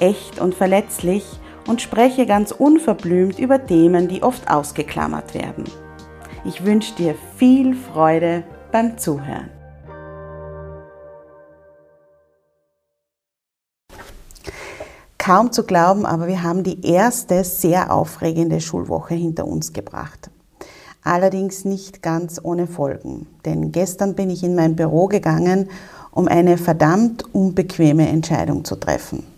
echt und verletzlich und spreche ganz unverblümt über Themen, die oft ausgeklammert werden. Ich wünsche dir viel Freude beim Zuhören. Kaum zu glauben, aber wir haben die erste sehr aufregende Schulwoche hinter uns gebracht. Allerdings nicht ganz ohne Folgen, denn gestern bin ich in mein Büro gegangen, um eine verdammt unbequeme Entscheidung zu treffen.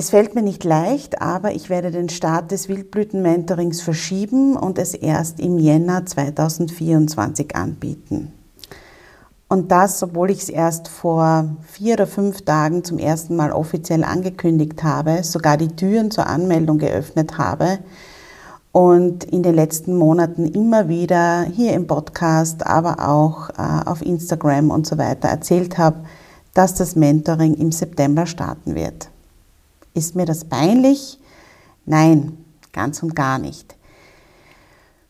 Es fällt mir nicht leicht, aber ich werde den Start des Wildblüten-Mentorings verschieben und es erst im Jänner 2024 anbieten. Und das, obwohl ich es erst vor vier oder fünf Tagen zum ersten Mal offiziell angekündigt habe, sogar die Türen zur Anmeldung geöffnet habe und in den letzten Monaten immer wieder hier im Podcast, aber auch äh, auf Instagram und so weiter erzählt habe, dass das Mentoring im September starten wird. Ist mir das peinlich? Nein, ganz und gar nicht.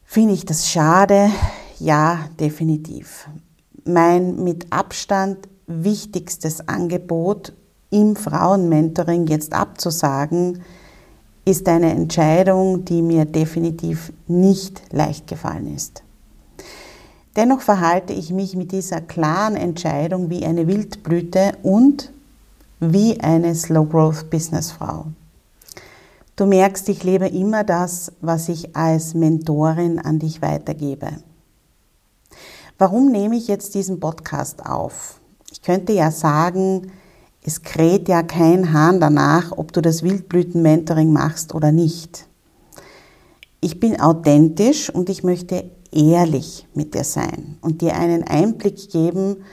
Finde ich das schade? Ja, definitiv. Mein mit Abstand wichtigstes Angebot im Frauenmentoring jetzt abzusagen, ist eine Entscheidung, die mir definitiv nicht leicht gefallen ist. Dennoch verhalte ich mich mit dieser klaren Entscheidung wie eine Wildblüte und wie eine Slow Growth Businessfrau. Du merkst, ich lebe immer das, was ich als Mentorin an dich weitergebe. Warum nehme ich jetzt diesen Podcast auf? Ich könnte ja sagen, es kräht ja kein Hahn danach, ob du das Wildblüten-Mentoring machst oder nicht. Ich bin authentisch und ich möchte ehrlich mit dir sein und dir einen Einblick geben,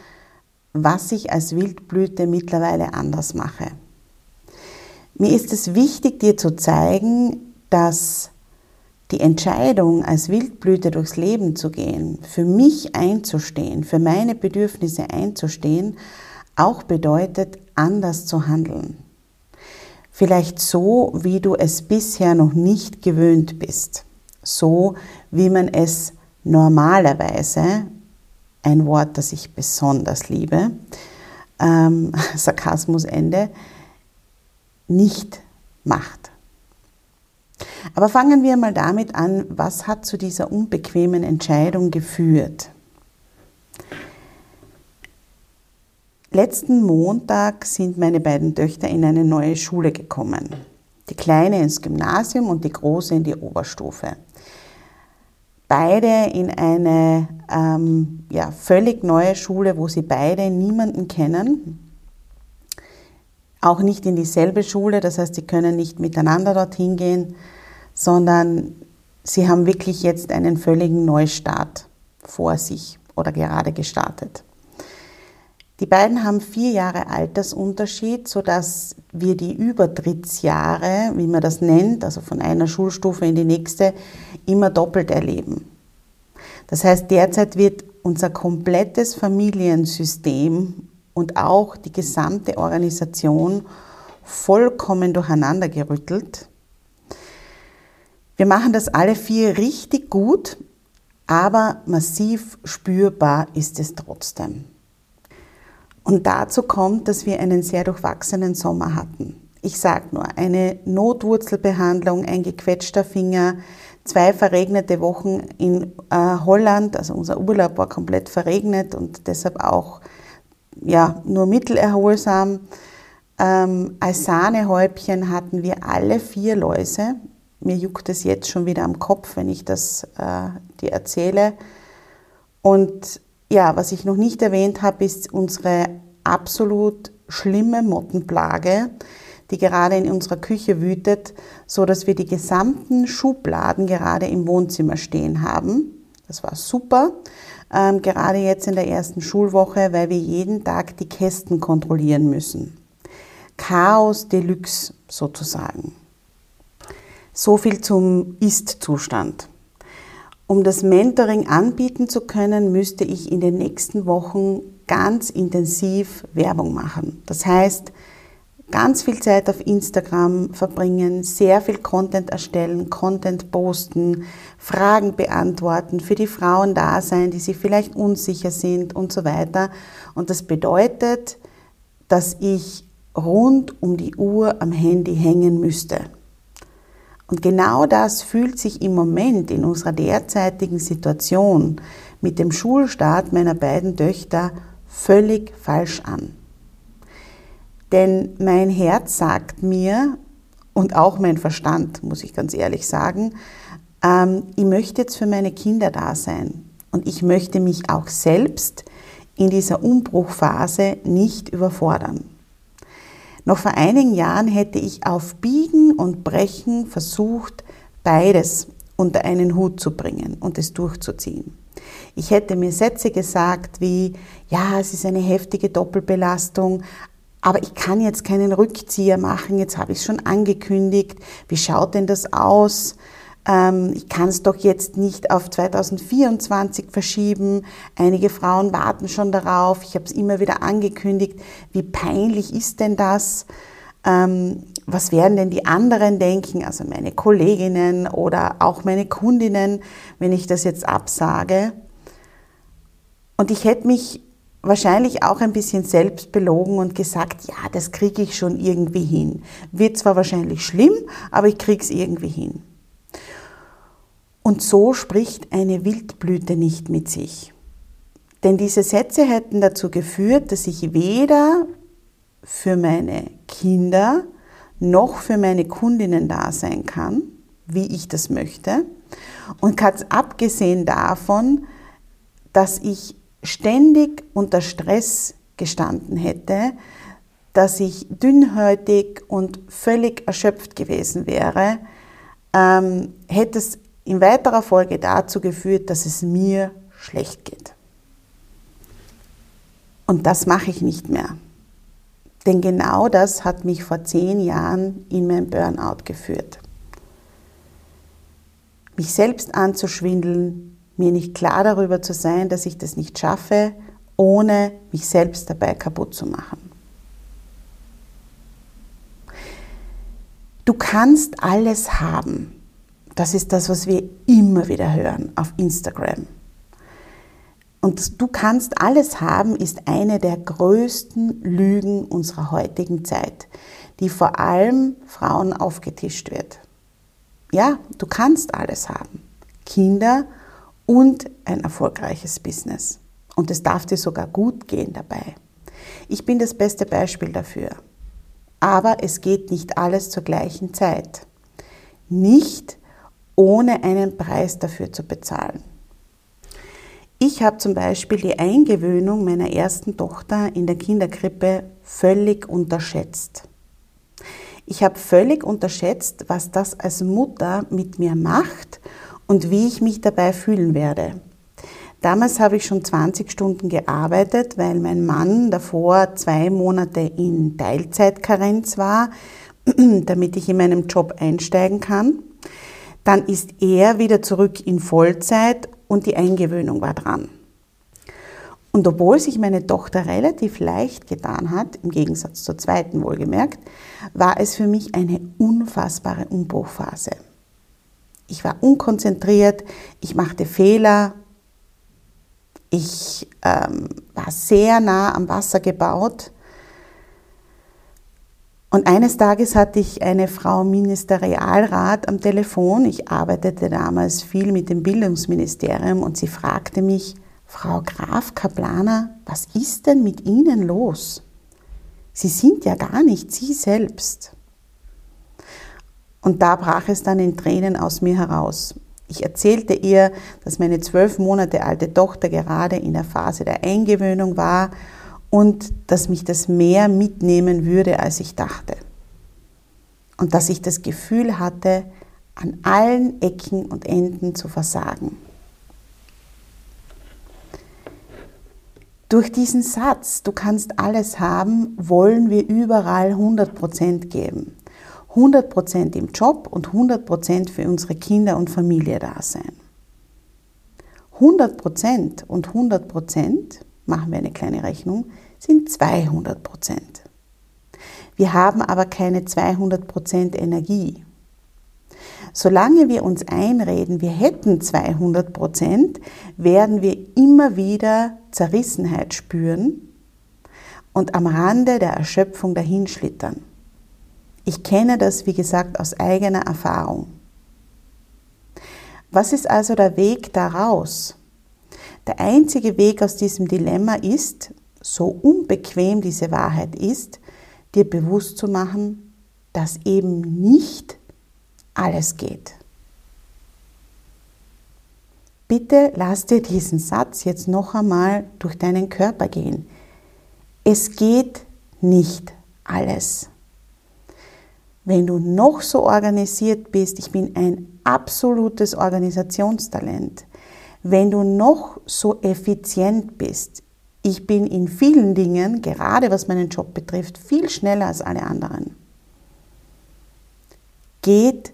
was ich als Wildblüte mittlerweile anders mache. Mir ist es wichtig, dir zu zeigen, dass die Entscheidung, als Wildblüte durchs Leben zu gehen, für mich einzustehen, für meine Bedürfnisse einzustehen, auch bedeutet, anders zu handeln. Vielleicht so, wie du es bisher noch nicht gewöhnt bist. So, wie man es normalerweise ein Wort, das ich besonders liebe, ähm, Sarkasmus Ende, nicht macht. Aber fangen wir mal damit an, was hat zu dieser unbequemen Entscheidung geführt? Letzten Montag sind meine beiden Töchter in eine neue Schule gekommen. Die kleine ins Gymnasium und die große in die Oberstufe beide in eine ähm, ja, völlig neue Schule, wo sie beide niemanden kennen. Auch nicht in dieselbe Schule, das heißt, sie können nicht miteinander dorthin gehen, sondern sie haben wirklich jetzt einen völligen Neustart vor sich oder gerade gestartet. Die beiden haben vier Jahre Altersunterschied, sodass wir die Übertrittsjahre, wie man das nennt, also von einer Schulstufe in die nächste, immer doppelt erleben. Das heißt, derzeit wird unser komplettes Familiensystem und auch die gesamte Organisation vollkommen durcheinander gerüttelt. Wir machen das alle vier richtig gut, aber massiv spürbar ist es trotzdem. Und dazu kommt, dass wir einen sehr durchwachsenen Sommer hatten. Ich sage nur, eine Notwurzelbehandlung, ein gequetschter Finger, zwei verregnete Wochen in äh, Holland, also unser Urlaub war komplett verregnet und deshalb auch ja, nur mittelerholsam. Ähm, als Sahnehäubchen hatten wir alle vier Läuse. Mir juckt es jetzt schon wieder am Kopf, wenn ich das äh, dir erzähle. Und ja, was ich noch nicht erwähnt habe, ist unsere absolut schlimme Mottenplage, die gerade in unserer Küche wütet, so dass wir die gesamten Schubladen gerade im Wohnzimmer stehen haben. Das war super, ähm, gerade jetzt in der ersten Schulwoche, weil wir jeden Tag die Kästen kontrollieren müssen. Chaos Deluxe sozusagen. So viel zum Ist-Zustand. Um das Mentoring anbieten zu können, müsste ich in den nächsten Wochen ganz intensiv Werbung machen. Das heißt, ganz viel Zeit auf Instagram verbringen, sehr viel Content erstellen, Content posten, Fragen beantworten, für die Frauen da sein, die sich vielleicht unsicher sind und so weiter. Und das bedeutet, dass ich rund um die Uhr am Handy hängen müsste. Und genau das fühlt sich im Moment in unserer derzeitigen Situation mit dem Schulstart meiner beiden Töchter völlig falsch an. Denn mein Herz sagt mir, und auch mein Verstand, muss ich ganz ehrlich sagen, ähm, ich möchte jetzt für meine Kinder da sein. Und ich möchte mich auch selbst in dieser Umbruchphase nicht überfordern. Noch vor einigen Jahren hätte ich auf Biegen und Brechen versucht, beides unter einen Hut zu bringen und es durchzuziehen. Ich hätte mir Sätze gesagt wie, ja, es ist eine heftige Doppelbelastung, aber ich kann jetzt keinen Rückzieher machen, jetzt habe ich es schon angekündigt, wie schaut denn das aus? Ähm, ich kann es doch jetzt nicht auf 2024 verschieben. Einige Frauen warten schon darauf. Ich habe es immer wieder angekündigt. Wie peinlich ist denn das? Ähm, was werden denn die anderen denken, also meine Kolleginnen oder auch meine Kundinnen, wenn ich das jetzt absage? Und ich hätte mich wahrscheinlich auch ein bisschen selbst belogen und gesagt, ja, das kriege ich schon irgendwie hin. Wird zwar wahrscheinlich schlimm, aber ich kriege es irgendwie hin. Und so spricht eine Wildblüte nicht mit sich. Denn diese Sätze hätten dazu geführt, dass ich weder für meine Kinder noch für meine Kundinnen da sein kann, wie ich das möchte. Und ganz abgesehen davon, dass ich ständig unter Stress gestanden hätte, dass ich dünnhäutig und völlig erschöpft gewesen wäre, ähm, hätte es in weiterer Folge dazu geführt, dass es mir schlecht geht. Und das mache ich nicht mehr. Denn genau das hat mich vor zehn Jahren in mein Burnout geführt. Mich selbst anzuschwindeln, mir nicht klar darüber zu sein, dass ich das nicht schaffe, ohne mich selbst dabei kaputt zu machen. Du kannst alles haben. Das ist das, was wir immer wieder hören auf Instagram. Und du kannst alles haben, ist eine der größten Lügen unserer heutigen Zeit, die vor allem Frauen aufgetischt wird. Ja, du kannst alles haben. Kinder und ein erfolgreiches Business. Und es darf dir sogar gut gehen dabei. Ich bin das beste Beispiel dafür. Aber es geht nicht alles zur gleichen Zeit. Nicht ohne einen Preis dafür zu bezahlen. Ich habe zum Beispiel die Eingewöhnung meiner ersten Tochter in der Kinderkrippe völlig unterschätzt. Ich habe völlig unterschätzt, was das als Mutter mit mir macht und wie ich mich dabei fühlen werde. Damals habe ich schon 20 Stunden gearbeitet, weil mein Mann davor zwei Monate in Teilzeitkarenz war, damit ich in meinem Job einsteigen kann. Dann ist er wieder zurück in Vollzeit und die Eingewöhnung war dran. Und obwohl sich meine Tochter relativ leicht getan hat, im Gegensatz zur zweiten wohlgemerkt, war es für mich eine unfassbare Umbruchphase. Ich war unkonzentriert, ich machte Fehler, ich ähm, war sehr nah am Wasser gebaut. Und eines Tages hatte ich eine Frau Ministerialrat am Telefon. Ich arbeitete damals viel mit dem Bildungsministerium und sie fragte mich, Frau Graf Kaplaner, was ist denn mit Ihnen los? Sie sind ja gar nicht Sie selbst. Und da brach es dann in Tränen aus mir heraus. Ich erzählte ihr, dass meine zwölf Monate alte Tochter gerade in der Phase der Eingewöhnung war und dass mich das mehr mitnehmen würde, als ich dachte. Und dass ich das Gefühl hatte, an allen Ecken und Enden zu versagen. Durch diesen Satz, du kannst alles haben, wollen wir überall 100% geben. 100% im Job und 100% für unsere Kinder und Familie da sein. 100% und 100%, machen wir eine kleine Rechnung, sind 200%. Wir haben aber keine 200% Energie. Solange wir uns einreden, wir hätten 200%, werden wir immer wieder Zerrissenheit spüren und am Rande der Erschöpfung dahinschlittern. Ich kenne das, wie gesagt, aus eigener Erfahrung. Was ist also der Weg daraus? Der einzige Weg aus diesem Dilemma ist, so unbequem diese Wahrheit ist, dir bewusst zu machen, dass eben nicht alles geht. Bitte lass dir diesen Satz jetzt noch einmal durch deinen Körper gehen. Es geht nicht alles wenn du noch so organisiert bist, ich bin ein absolutes Organisationstalent, wenn du noch so effizient bist, ich bin in vielen Dingen, gerade was meinen Job betrifft, viel schneller als alle anderen, geht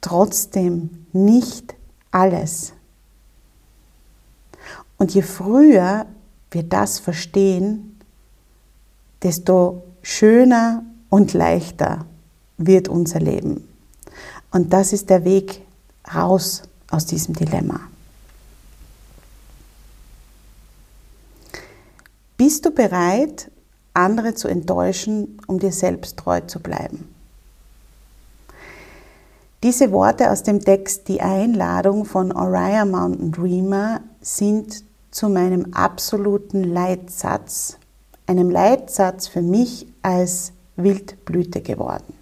trotzdem nicht alles. Und je früher wir das verstehen, desto schöner und leichter wird unser Leben. Und das ist der Weg raus aus diesem Dilemma. Bist du bereit, andere zu enttäuschen, um dir selbst treu zu bleiben? Diese Worte aus dem Text Die Einladung von Oriah Mountain Dreamer sind zu meinem absoluten Leitsatz, einem Leitsatz für mich als Wildblüte geworden.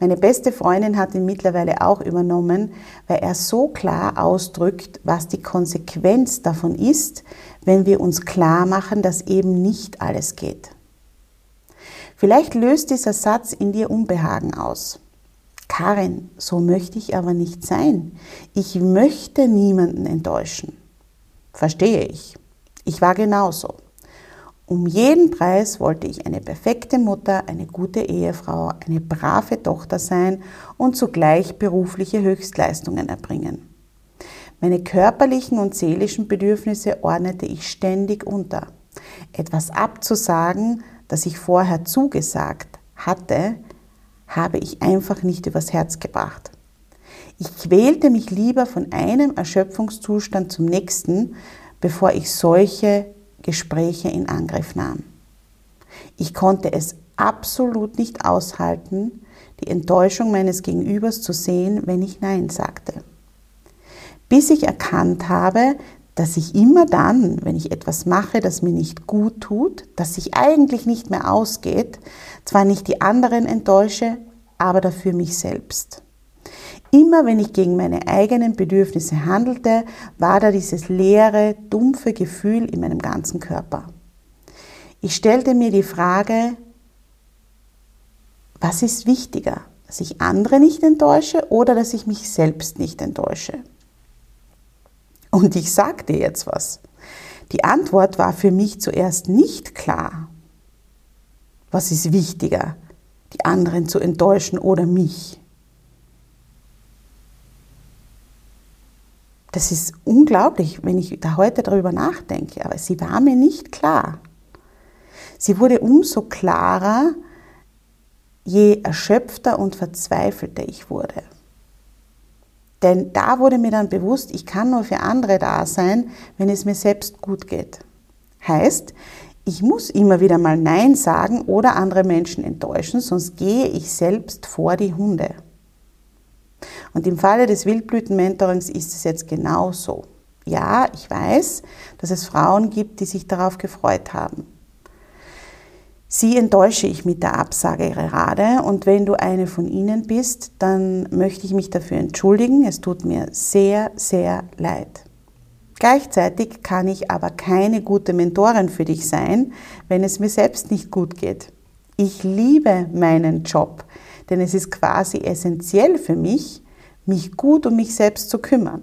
Meine beste Freundin hat ihn mittlerweile auch übernommen, weil er so klar ausdrückt, was die Konsequenz davon ist, wenn wir uns klar machen, dass eben nicht alles geht. Vielleicht löst dieser Satz in dir Unbehagen aus. Karin, so möchte ich aber nicht sein. Ich möchte niemanden enttäuschen. Verstehe ich. Ich war genauso. Um jeden Preis wollte ich eine perfekte Mutter, eine gute Ehefrau, eine brave Tochter sein und zugleich berufliche Höchstleistungen erbringen. Meine körperlichen und seelischen Bedürfnisse ordnete ich ständig unter. Etwas abzusagen, das ich vorher zugesagt hatte, habe ich einfach nicht übers Herz gebracht. Ich quälte mich lieber von einem Erschöpfungszustand zum nächsten, bevor ich solche Gespräche in Angriff nahm. Ich konnte es absolut nicht aushalten, die Enttäuschung meines Gegenübers zu sehen, wenn ich Nein sagte. Bis ich erkannt habe, dass ich immer dann, wenn ich etwas mache, das mir nicht gut tut, das sich eigentlich nicht mehr ausgeht, zwar nicht die anderen enttäusche, aber dafür mich selbst. Immer wenn ich gegen meine eigenen Bedürfnisse handelte, war da dieses leere, dumpfe Gefühl in meinem ganzen Körper. Ich stellte mir die Frage, was ist wichtiger, dass ich andere nicht enttäusche oder dass ich mich selbst nicht enttäusche? Und ich sagte jetzt was. Die Antwort war für mich zuerst nicht klar. Was ist wichtiger, die anderen zu enttäuschen oder mich? Das ist unglaublich, wenn ich da heute darüber nachdenke, aber sie war mir nicht klar. Sie wurde umso klarer, je erschöpfter und verzweifelter ich wurde. Denn da wurde mir dann bewusst, ich kann nur für andere da sein, wenn es mir selbst gut geht. Heißt, ich muss immer wieder mal Nein sagen oder andere Menschen enttäuschen, sonst gehe ich selbst vor die Hunde. Und im Falle des Wildblüten-Mentorings ist es jetzt genauso. Ja, ich weiß, dass es Frauen gibt, die sich darauf gefreut haben. Sie enttäusche ich mit der Absage gerade und wenn du eine von ihnen bist, dann möchte ich mich dafür entschuldigen. Es tut mir sehr, sehr leid. Gleichzeitig kann ich aber keine gute Mentorin für dich sein, wenn es mir selbst nicht gut geht. Ich liebe meinen Job, denn es ist quasi essentiell für mich, mich gut um mich selbst zu kümmern.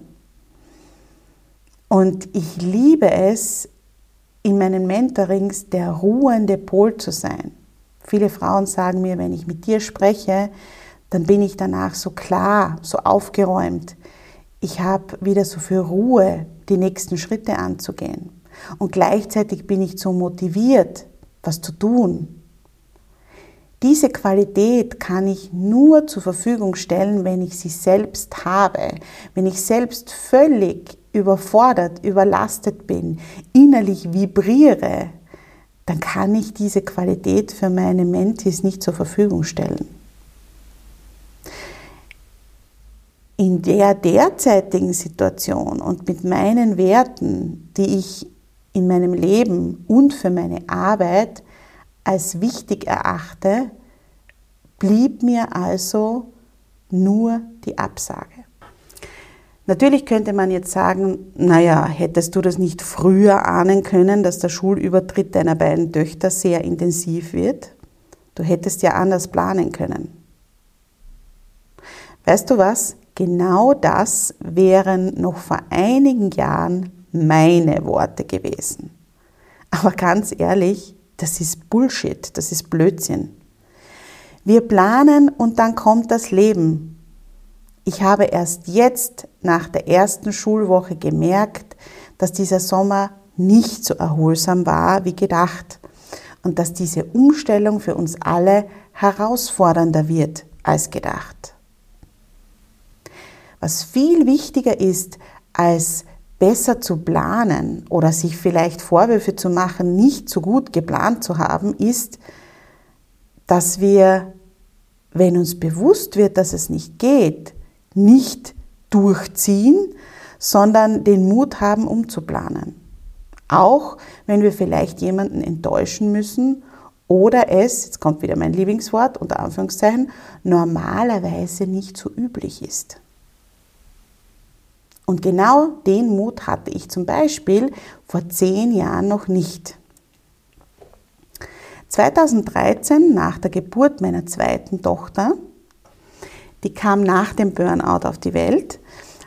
Und ich liebe es, in meinen Mentorings der ruhende Pol zu sein. Viele Frauen sagen mir, wenn ich mit dir spreche, dann bin ich danach so klar, so aufgeräumt. Ich habe wieder so viel Ruhe, die nächsten Schritte anzugehen. Und gleichzeitig bin ich so motiviert, was zu tun. Diese Qualität kann ich nur zur Verfügung stellen, wenn ich sie selbst habe, wenn ich selbst völlig überfordert, überlastet bin, innerlich vibriere, dann kann ich diese Qualität für meine Mentis nicht zur Verfügung stellen. In der derzeitigen Situation und mit meinen Werten, die ich in meinem Leben und für meine Arbeit als wichtig erachte, blieb mir also nur die Absage. Natürlich könnte man jetzt sagen, naja, hättest du das nicht früher ahnen können, dass der Schulübertritt deiner beiden Töchter sehr intensiv wird? Du hättest ja anders planen können. Weißt du was? Genau das wären noch vor einigen Jahren meine Worte gewesen. Aber ganz ehrlich, das ist Bullshit, das ist Blödsinn. Wir planen und dann kommt das Leben ich habe erst jetzt nach der ersten Schulwoche gemerkt, dass dieser Sommer nicht so erholsam war wie gedacht und dass diese Umstellung für uns alle herausfordernder wird als gedacht. Was viel wichtiger ist, als besser zu planen oder sich vielleicht Vorwürfe zu machen, nicht so gut geplant zu haben, ist, dass wir, wenn uns bewusst wird, dass es nicht geht, nicht durchziehen, sondern den Mut haben, umzuplanen. Auch wenn wir vielleicht jemanden enttäuschen müssen oder es, jetzt kommt wieder mein Lieblingswort, unter Anführungszeichen, normalerweise nicht so üblich ist. Und genau den Mut hatte ich zum Beispiel vor zehn Jahren noch nicht. 2013, nach der Geburt meiner zweiten Tochter, die kam nach dem Burnout auf die Welt,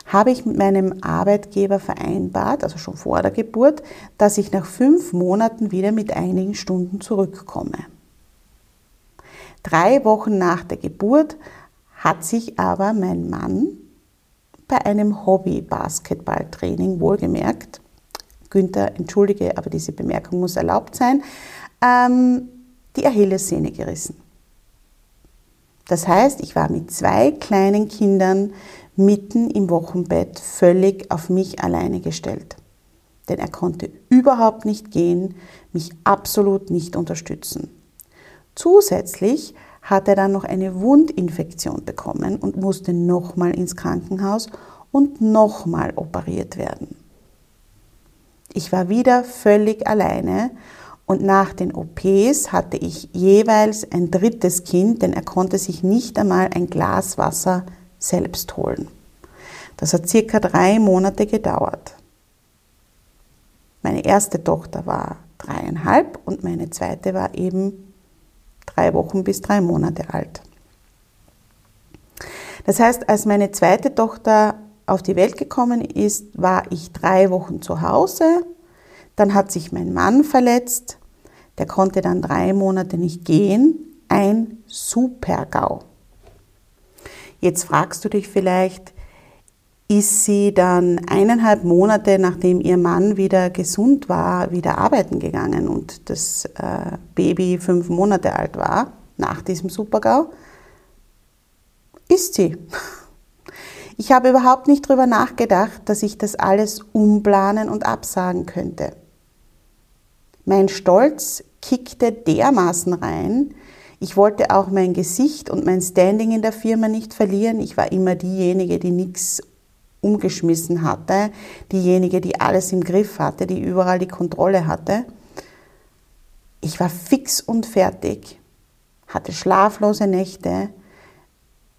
habe ich mit meinem Arbeitgeber vereinbart, also schon vor der Geburt, dass ich nach fünf Monaten wieder mit einigen Stunden zurückkomme. Drei Wochen nach der Geburt hat sich aber mein Mann bei einem Hobby-Basketballtraining wohlgemerkt, Günther, entschuldige, aber diese Bemerkung muss erlaubt sein, ähm, die Achillessehne gerissen. Das heißt, ich war mit zwei kleinen Kindern mitten im Wochenbett völlig auf mich alleine gestellt. Denn er konnte überhaupt nicht gehen, mich absolut nicht unterstützen. Zusätzlich hat er dann noch eine Wundinfektion bekommen und musste nochmal ins Krankenhaus und nochmal operiert werden. Ich war wieder völlig alleine und nach den OPs hatte ich jeweils ein drittes Kind, denn er konnte sich nicht einmal ein Glas Wasser selbst holen. Das hat circa drei Monate gedauert. Meine erste Tochter war dreieinhalb und meine zweite war eben drei Wochen bis drei Monate alt. Das heißt, als meine zweite Tochter auf die Welt gekommen ist, war ich drei Wochen zu Hause dann hat sich mein Mann verletzt, der konnte dann drei Monate nicht gehen. Ein Super-GAU. Jetzt fragst du dich vielleicht, ist sie dann eineinhalb Monate, nachdem ihr Mann wieder gesund war, wieder arbeiten gegangen und das äh, Baby fünf Monate alt war, nach diesem Super-GAU? Ist sie. Ich habe überhaupt nicht darüber nachgedacht, dass ich das alles umplanen und absagen könnte. Mein Stolz kickte dermaßen rein. Ich wollte auch mein Gesicht und mein Standing in der Firma nicht verlieren. Ich war immer diejenige, die nichts umgeschmissen hatte, diejenige, die alles im Griff hatte, die überall die Kontrolle hatte. Ich war fix und fertig, hatte schlaflose Nächte,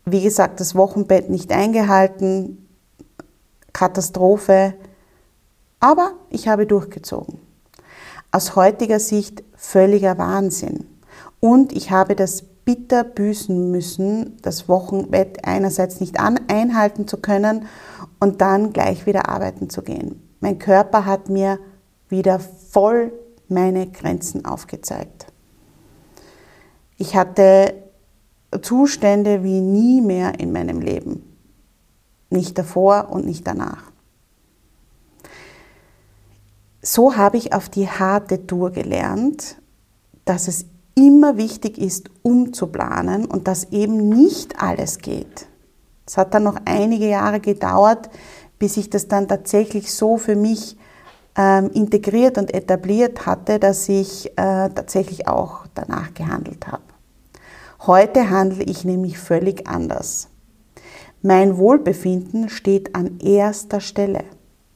wie gesagt, das Wochenbett nicht eingehalten, Katastrophe, aber ich habe durchgezogen. Aus heutiger Sicht völliger Wahnsinn. Und ich habe das bitter büßen müssen, das Wochenbett einerseits nicht einhalten zu können und dann gleich wieder arbeiten zu gehen. Mein Körper hat mir wieder voll meine Grenzen aufgezeigt. Ich hatte Zustände wie nie mehr in meinem Leben. Nicht davor und nicht danach. So habe ich auf die harte Tour gelernt, dass es immer wichtig ist, umzuplanen und dass eben nicht alles geht. Es hat dann noch einige Jahre gedauert, bis ich das dann tatsächlich so für mich ähm, integriert und etabliert hatte, dass ich äh, tatsächlich auch danach gehandelt habe. Heute handle ich nämlich völlig anders. Mein Wohlbefinden steht an erster Stelle.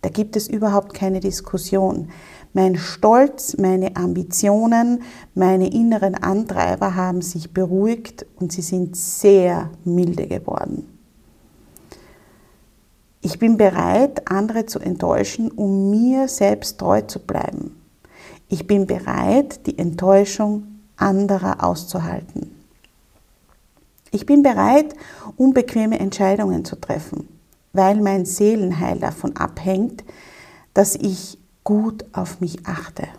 Da gibt es überhaupt keine Diskussion. Mein Stolz, meine Ambitionen, meine inneren Antreiber haben sich beruhigt und sie sind sehr milde geworden. Ich bin bereit, andere zu enttäuschen, um mir selbst treu zu bleiben. Ich bin bereit, die Enttäuschung anderer auszuhalten. Ich bin bereit, unbequeme Entscheidungen zu treffen, weil mein Seelenheil davon abhängt, dass ich gut auf mich achte.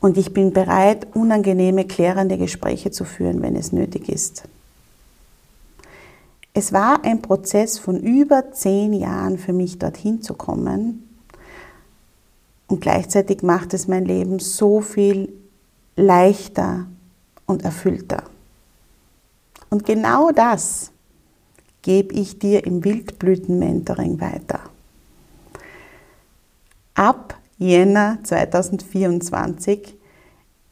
Und ich bin bereit, unangenehme, klärende Gespräche zu führen, wenn es nötig ist. Es war ein Prozess von über zehn Jahren für mich, dorthin zu kommen. Und gleichzeitig macht es mein Leben so viel leichter und erfüllter. Und genau das gebe ich dir im Wildblüten-Mentoring weiter. Ab Jänner 2024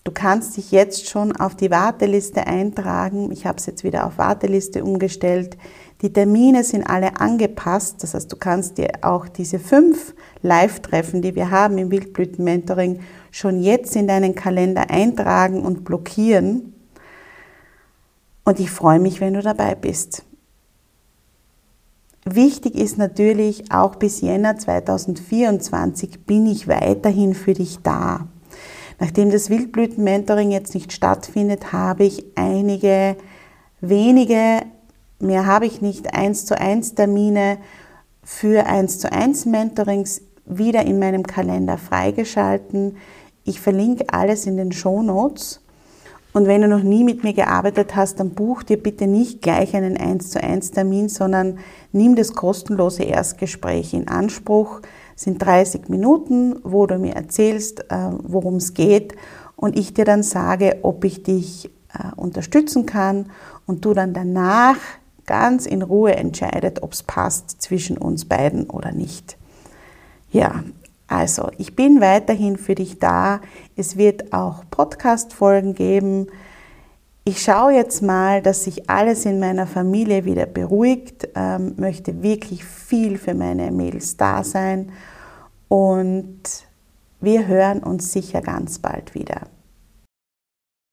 Du kannst dich jetzt schon auf die Warteliste eintragen. Ich habe es jetzt wieder auf Warteliste umgestellt. Die Termine sind alle angepasst. Das heißt, du kannst dir auch diese fünf Live-Treffen, die wir haben im Wildblüten-Mentoring, schon jetzt in deinen Kalender eintragen und blockieren. Und ich freue mich, wenn du dabei bist. Wichtig ist natürlich, auch bis Jänner 2024 bin ich weiterhin für dich da. Nachdem das Wildblüten-Mentoring jetzt nicht stattfindet, habe ich einige wenige, mehr habe ich nicht, 1 zu 1 Termine für 1 zu 1 Mentorings wieder in meinem Kalender freigeschalten. Ich verlinke alles in den Show Notes. Und wenn du noch nie mit mir gearbeitet hast, dann buch dir bitte nicht gleich einen 1 zu 1 Termin, sondern nimm das kostenlose Erstgespräch in Anspruch sind 30 Minuten, wo du mir erzählst, äh, worum es geht und ich dir dann sage, ob ich dich äh, unterstützen kann und du dann danach ganz in Ruhe entscheidet, ob es passt zwischen uns beiden oder nicht. Ja, also ich bin weiterhin für dich da. Es wird auch Podcast-Folgen geben ich schaue jetzt mal, dass sich alles in meiner Familie wieder beruhigt, ähm, möchte wirklich viel für meine Mädels da sein und wir hören uns sicher ganz bald wieder.